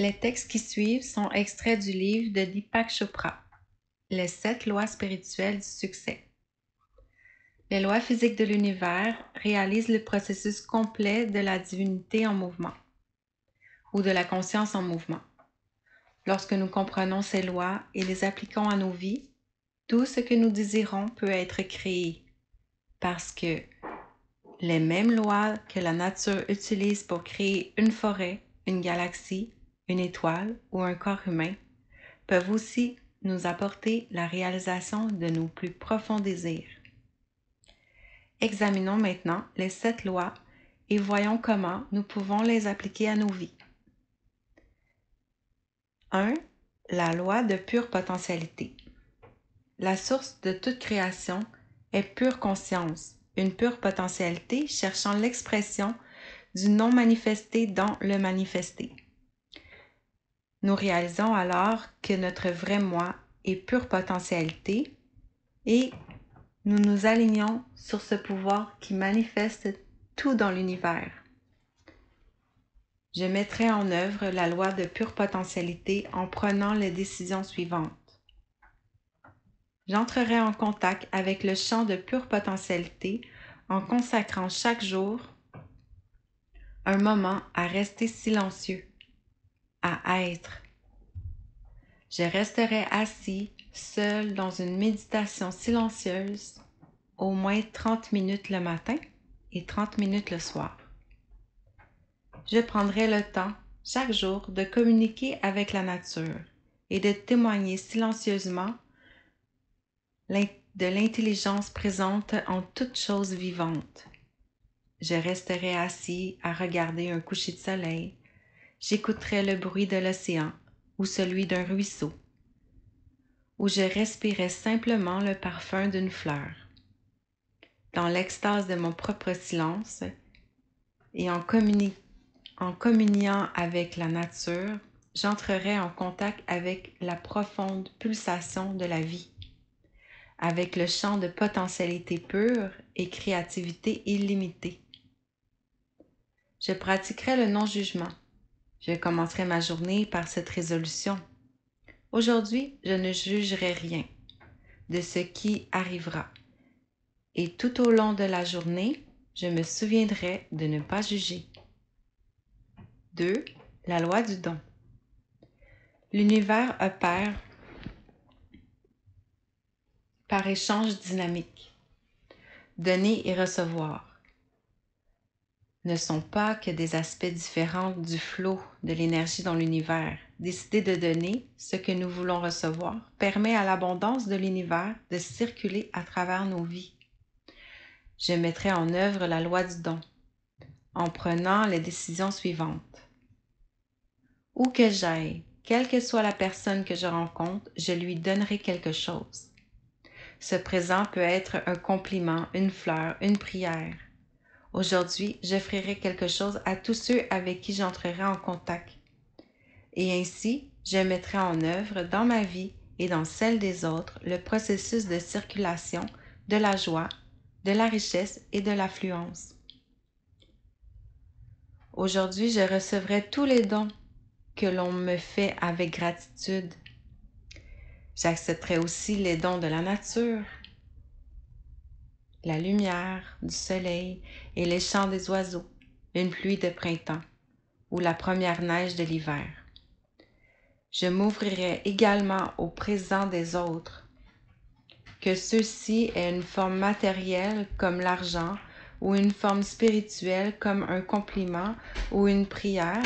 Les textes qui suivent sont extraits du livre de Deepak Chopra, Les sept lois spirituelles du succès. Les lois physiques de l'univers réalisent le processus complet de la divinité en mouvement ou de la conscience en mouvement. Lorsque nous comprenons ces lois et les appliquons à nos vies, tout ce que nous désirons peut être créé parce que les mêmes lois que la nature utilise pour créer une forêt, une galaxie, une étoile ou un corps humain peuvent aussi nous apporter la réalisation de nos plus profonds désirs. Examinons maintenant les sept lois et voyons comment nous pouvons les appliquer à nos vies. 1. La loi de pure potentialité. La source de toute création est pure conscience, une pure potentialité cherchant l'expression du non manifesté dans le manifesté. Nous réalisons alors que notre vrai moi est pure potentialité et nous nous alignons sur ce pouvoir qui manifeste tout dans l'univers je mettrai en œuvre la loi de pure potentialité en prenant les décisions suivantes. J'entrerai en contact avec le champ de pure potentialité en consacrant chaque jour un moment à rester silencieux, à être. Je resterai assis seul dans une méditation silencieuse au moins 30 minutes le matin et 30 minutes le soir je prendrai le temps chaque jour de communiquer avec la nature et de témoigner silencieusement de l'intelligence présente en toute chose vivante. Je resterai assis à regarder un coucher de soleil, j'écouterai le bruit de l'océan ou celui d'un ruisseau, ou je respirai simplement le parfum d'une fleur. Dans l'extase de mon propre silence et en en communiant avec la nature, j'entrerai en contact avec la profonde pulsation de la vie, avec le champ de potentialité pure et créativité illimitée. Je pratiquerai le non-jugement. Je commencerai ma journée par cette résolution. Aujourd'hui, je ne jugerai rien de ce qui arrivera. Et tout au long de la journée, je me souviendrai de ne pas juger. 2. La loi du don. L'univers opère par échange dynamique. Donner et recevoir ne sont pas que des aspects différents du flot de l'énergie dans l'univers. Décider de donner ce que nous voulons recevoir permet à l'abondance de l'univers de circuler à travers nos vies. Je mettrai en œuvre la loi du don en prenant les décisions suivantes. Où que j'aille, quelle que soit la personne que je rencontre, je lui donnerai quelque chose. Ce présent peut être un compliment, une fleur, une prière. Aujourd'hui, j'offrirai quelque chose à tous ceux avec qui j'entrerai en contact. Et ainsi, je mettrai en œuvre dans ma vie et dans celle des autres le processus de circulation de la joie, de la richesse et de l'affluence. Aujourd'hui, je recevrai tous les dons que l'on me fait avec gratitude. J'accepterai aussi les dons de la nature, la lumière du soleil et les chants des oiseaux, une pluie de printemps ou la première neige de l'hiver. Je m'ouvrirai également au présent des autres, que ceux-ci aient une forme matérielle comme l'argent ou une forme spirituelle comme un compliment ou une prière.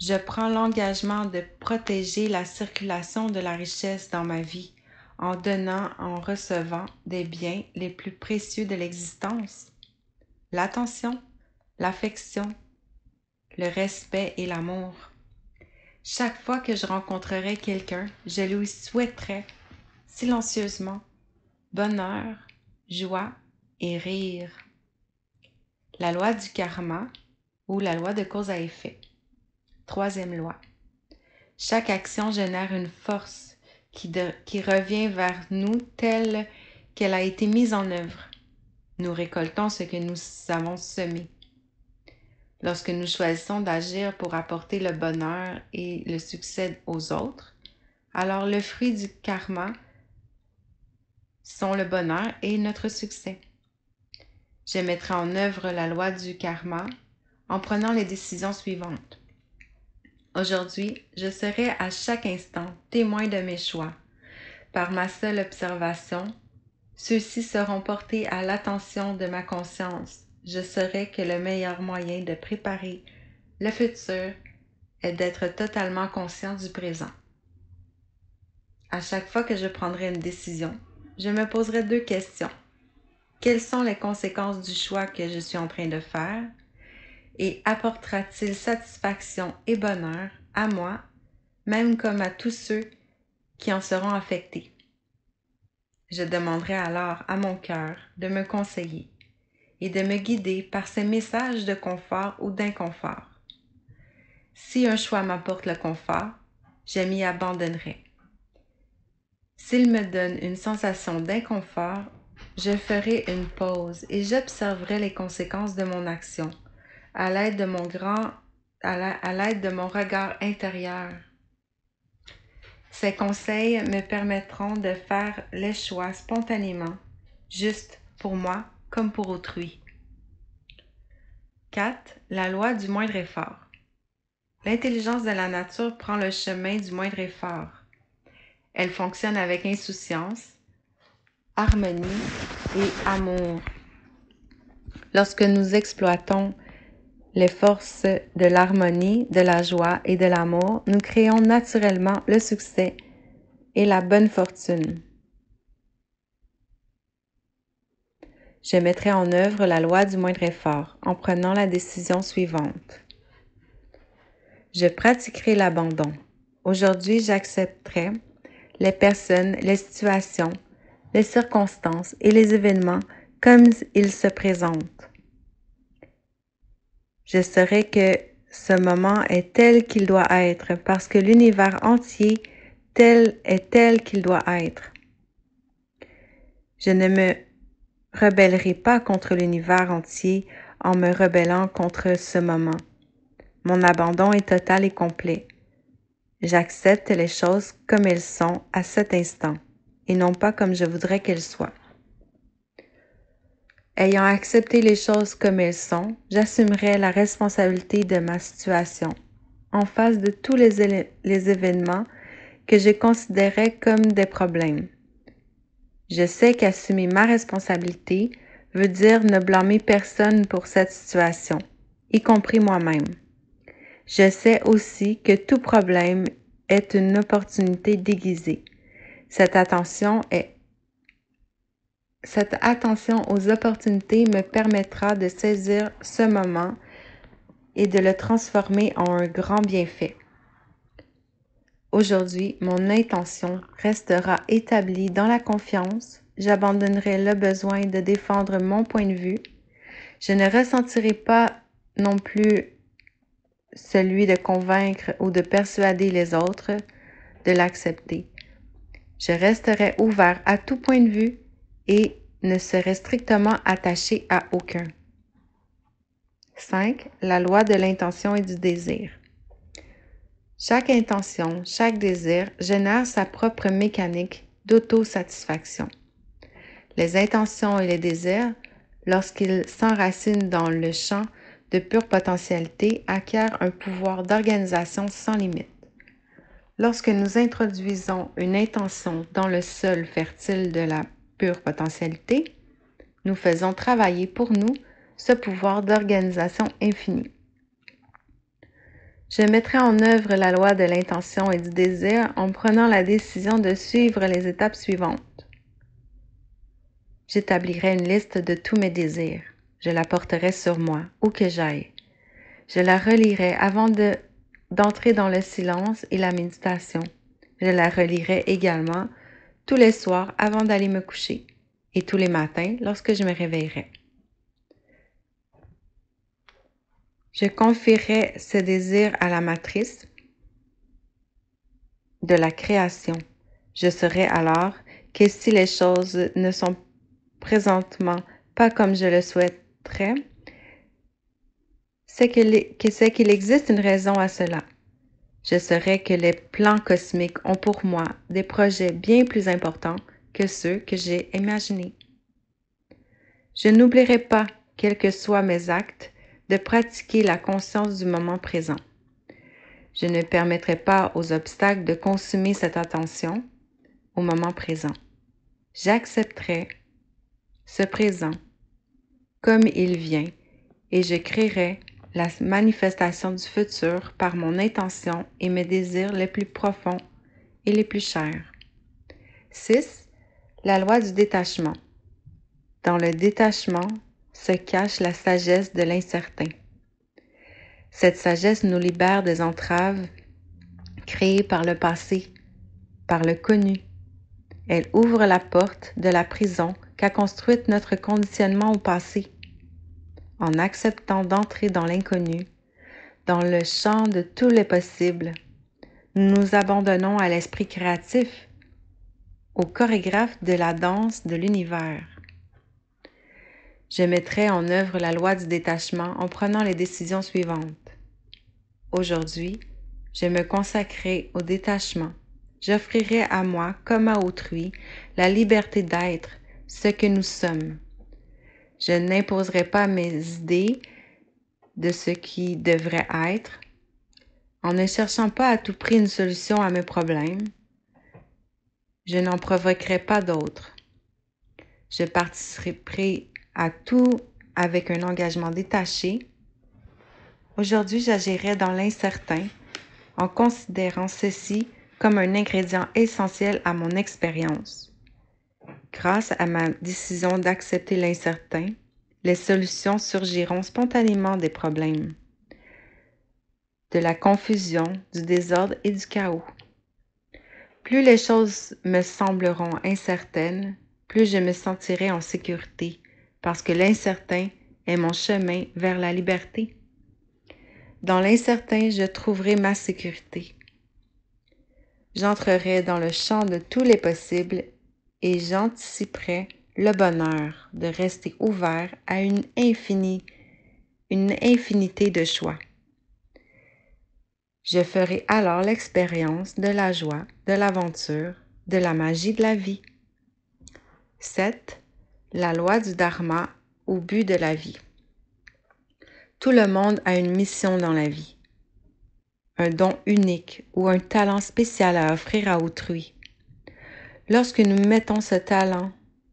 Je prends l'engagement de protéger la circulation de la richesse dans ma vie en donnant, en recevant des biens les plus précieux de l'existence. L'attention, l'affection, le respect et l'amour. Chaque fois que je rencontrerai quelqu'un, je lui souhaiterai silencieusement bonheur, joie et rire. La loi du karma ou la loi de cause à effet. Troisième loi. Chaque action génère une force qui, revient vers nous telle qu'elle a été mise en œuvre. Nous récoltons ce que nous avons semé. Lorsque nous choisissons d'agir pour apporter le bonheur et le succès aux autres, alors le fruit du karma sont le bonheur et notre succès. Je mettrai en œuvre la loi du karma en prenant les décisions suivantes. Aujourd'hui, je serai à chaque instant témoin de mes choix. Par ma seule observation, ceux-ci seront portés à l'attention de ma conscience. Je saurai que le meilleur moyen de préparer le futur est d'être totalement conscient du présent. À chaque fois que je prendrai une décision, je me poserai deux questions. Quelles sont les conséquences du choix que je suis en train de faire? Et apportera-t-il satisfaction et bonheur à moi, même comme à tous ceux qui en seront affectés? Je demanderai alors à mon cœur de me conseiller et de me guider par ces messages de confort ou d'inconfort. Si un choix m'apporte le confort, je m'y abandonnerai. S'il me donne une sensation d'inconfort, je ferai une pause et j'observerai les conséquences de mon action à l'aide de mon grand à l'aide de mon regard intérieur. Ces conseils me permettront de faire les choix spontanément, juste pour moi comme pour autrui. 4. La loi du moindre effort. L'intelligence de la nature prend le chemin du moindre effort. Elle fonctionne avec insouciance, harmonie et amour. Lorsque nous exploitons les forces de l'harmonie, de la joie et de l'amour, nous créons naturellement le succès et la bonne fortune. Je mettrai en œuvre la loi du moindre effort en prenant la décision suivante. Je pratiquerai l'abandon. Aujourd'hui, j'accepterai les personnes, les situations, les circonstances et les événements comme ils se présentent. Je saurai que ce moment est tel qu'il doit être parce que l'univers entier tel est tel qu'il doit être. Je ne me rebellerai pas contre l'univers entier en me rebellant contre ce moment. Mon abandon est total et complet. J'accepte les choses comme elles sont à cet instant et non pas comme je voudrais qu'elles soient. Ayant accepté les choses comme elles sont, j'assumerai la responsabilité de ma situation en face de tous les, événements que je considérais comme des problèmes. Je sais qu'assumer ma responsabilité veut dire ne blâmer personne pour cette situation, y compris moi-même. Je sais aussi que tout problème est une opportunité déguisée. Cette attention est cette attention aux opportunités me permettra de saisir ce moment et de le transformer en un grand bienfait. Aujourd'hui, mon intention restera établie dans la confiance. J'abandonnerai le besoin de défendre mon point de vue. Je ne ressentirai pas non plus celui de convaincre ou de persuader les autres de l'accepter. Je resterai ouvert à tout point de vue et ne serai strictement attaché à aucun. 5. La loi de l'intention et du désir. Chaque intention, chaque désir génère sa propre mécanique d'autosatisfaction. Les intentions et les désirs, lorsqu'ils s'enracinent dans le champ de pure potentialité, acquièrent un pouvoir d'organisation sans limite. Lorsque nous introduisons une intention dans le sol fertile de la pure potentialité, nous faisons travailler pour nous ce pouvoir d'organisation infinie. Je mettrai en œuvre la loi de l'intention et du désir en prenant la décision de suivre les étapes suivantes. J'établirai une liste de tous mes désirs. Je la porterai sur moi, où que j'aille. Je la relirai avant de, d'entrer dans le silence et la méditation. Je la relirai également tous les soirs avant d'aller me coucher et tous les matins lorsque je me réveillerai. Je confierai ce désir à la matrice de la création. Je saurai alors que si les choses ne sont présentement pas comme je le souhaiterais, c'est qu'il existe une raison à cela. Je saurais que les plans cosmiques ont pour moi des projets bien plus importants que ceux que j'ai imaginés. Je n'oublierai pas, quels que soient mes actes, de pratiquer la conscience du moment présent. Je ne permettrai pas aux obstacles de consumer cette attention au moment présent. J'accepterai ce présent comme il vient et je créerai la manifestation du futur par mon intention et mes désirs les plus profonds et les plus chers. 6. La loi du détachement. Dans le détachement se cache la sagesse de l'incertain. Cette sagesse nous libère des entraves créées par le passé, par le connu. Elle ouvre la porte de la prison qu'a construite notre conditionnement au passé. En acceptant d'entrer dans l'inconnu, dans le champ de tous les possibles, nous nous abandonnons à l'esprit créatif, au chorégraphe de la danse de l'univers. Je mettrai en œuvre la loi du détachement en prenant les décisions suivantes. Aujourd'hui, je me consacrerai au détachement. J'offrirai à moi comme à autrui la liberté d'être ce que nous sommes. Je n'imposerai pas mes idées de ce qui devrait être en ne cherchant pas à tout prix une solution à mes problèmes. Je n'en provoquerai pas d'autres. Je participerai à tout avec un engagement détaché, aujourd'hui j'agirai dans l'incertain en considérant ceci comme un ingrédient essentiel à mon expérience. Grâce à ma décision d'accepter l'incertain, les solutions surgiront spontanément des problèmes, de la confusion, du désordre et du chaos. Plus les choses me sembleront incertaines, plus je me sentirai en sécurité parce que l'incertain est mon chemin vers la liberté. Dans l'incertain, je trouverai ma sécurité. J'entrerai dans le champ de tous les possibles et j'anticiperai le bonheur de rester ouvert à une infinie, une infinité de choix. Je ferai alors l'expérience de la joie, de l'aventure, de la magie de la vie. 7 la loi du dharma au but de la vie. Tout le monde a une mission dans la vie, un don unique ou un talent spécial à offrir à autrui. Lorsque nous mettons ce talent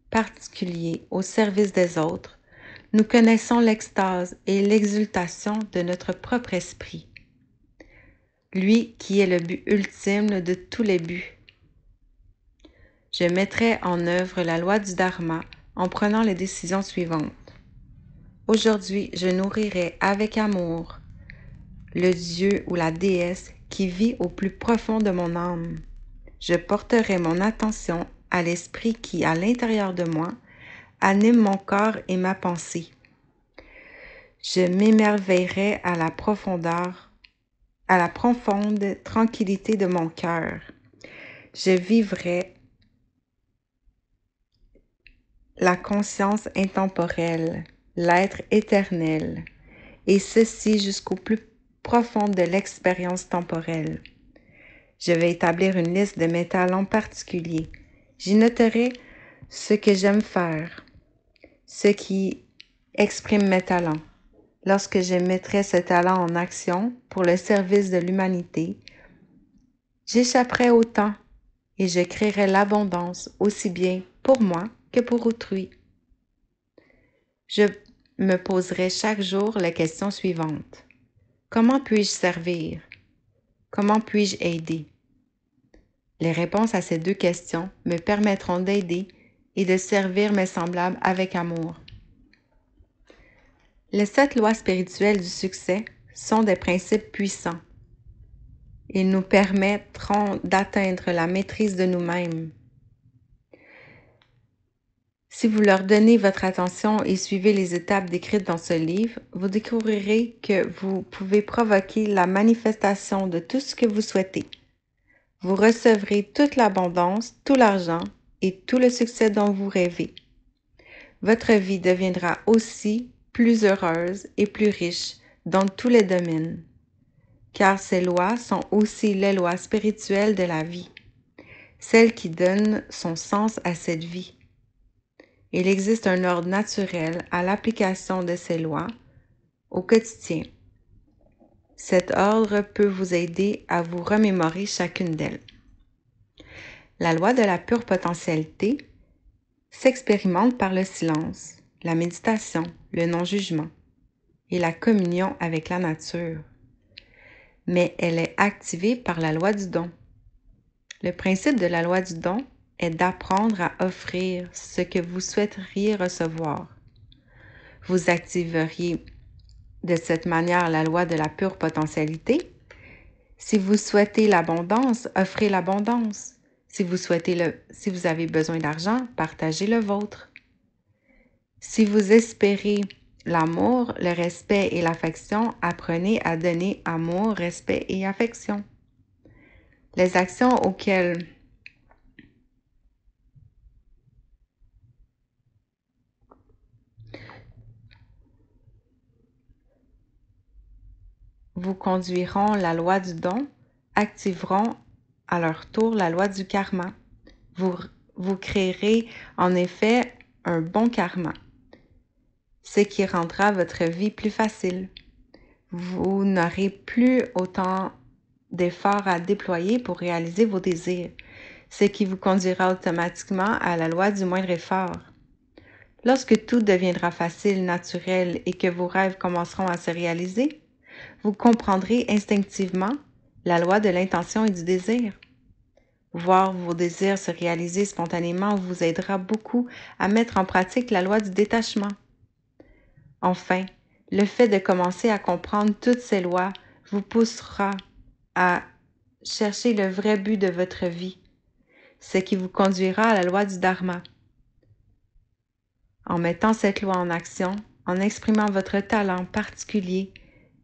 particulier au service des autres, nous connaissons l'extase et l'exultation de notre propre esprit, lui qui est le but ultime de tous les buts. Je mettrai en œuvre la loi du Dharma en prenant les décisions suivantes. Aujourd'hui, je nourrirai avec amour le Dieu ou la déesse qui vit au plus profond de mon âme. Je porterai mon attention à l'esprit qui, à l'intérieur de moi, anime mon corps et ma pensée. Je m'émerveillerai à la profondeur, à la profonde tranquillité de mon cœur. Je vivrai la conscience intemporelle, l'être éternel, et ceci jusqu'au plus profond de l'expérience temporelle. Je vais établir une liste de mes talents particuliers. J'y noterai ce que j'aime faire, ce qui exprime mes talents. Lorsque je mettrai ce talent en action pour le service de l'humanité, j'échapperai au temps et je créerai l'abondance aussi bien pour moi que pour autrui. Je me poserai chaque jour la question suivante. Comment puis-je servir? Comment puis-je aider? Les réponses à ces deux questions me permettront d'aider et de servir mes semblables avec amour. Les sept lois spirituelles du succès sont des principes puissants. Ils nous permettront d'atteindre la maîtrise de nous-mêmes, si vous leur donnez votre attention et suivez les étapes décrites dans ce livre, vous découvrirez que vous pouvez provoquer la manifestation de tout ce que vous souhaitez. Vous recevrez toute l'abondance, tout l'argent et tout le succès dont vous rêvez. Votre vie deviendra aussi plus heureuse et plus riche dans tous les domaines, car ces lois sont aussi les lois spirituelles de la vie, celles qui donnent son sens à cette vie. Il existe un ordre naturel à l'application de ces lois au quotidien. Cet ordre peut vous aider à vous remémorer chacune d'elles. La loi de la pure potentialité s'expérimente par le silence, la méditation, le non-jugement et la communion avec la nature. Mais elle est activée par la loi du don. Le principe de la loi du don est d'apprendre à offrir ce que vous souhaiteriez recevoir. Vous activeriez de cette manière la loi de la pure potentialité. Si vous souhaitez l'abondance, offrez l'abondance. Si vous souhaitez le, si vous avez besoin d'argent, partagez le vôtre. Si vous espérez l'amour, le respect et l'affection, apprenez à donner amour, respect et affection. Les actions auxquelles vous conduiront la loi du don, activeront à leur tour la loi du karma. Vous, vous créerez en effet un bon karma, ce qui rendra votre vie plus facile. Vous n'aurez plus autant d'efforts à déployer pour réaliser vos désirs, ce qui vous conduira automatiquement à la loi du moindre effort. Lorsque tout deviendra facile, naturel et que vos rêves commenceront à se réaliser, vous comprendrez instinctivement la loi de l'intention et du désir. Voir vos désirs se réaliser spontanément vous aidera beaucoup à mettre en pratique la loi du détachement. Enfin, le fait de commencer à comprendre toutes ces lois vous poussera à chercher le vrai but de votre vie, ce qui vous conduira à la loi du dharma. En mettant cette loi en action, en exprimant votre talent particulier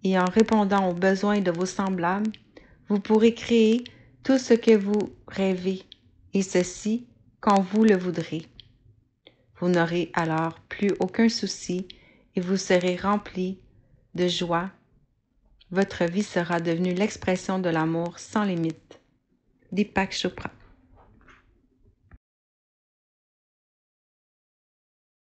et en répondant aux besoins de vos semblables, vous pourrez créer tout ce que vous rêvez, et ceci quand vous le voudrez. Vous n'aurez alors plus aucun souci et vous serez rempli de joie. Votre vie sera devenue l'expression de l'amour sans limite. Deepak Chopra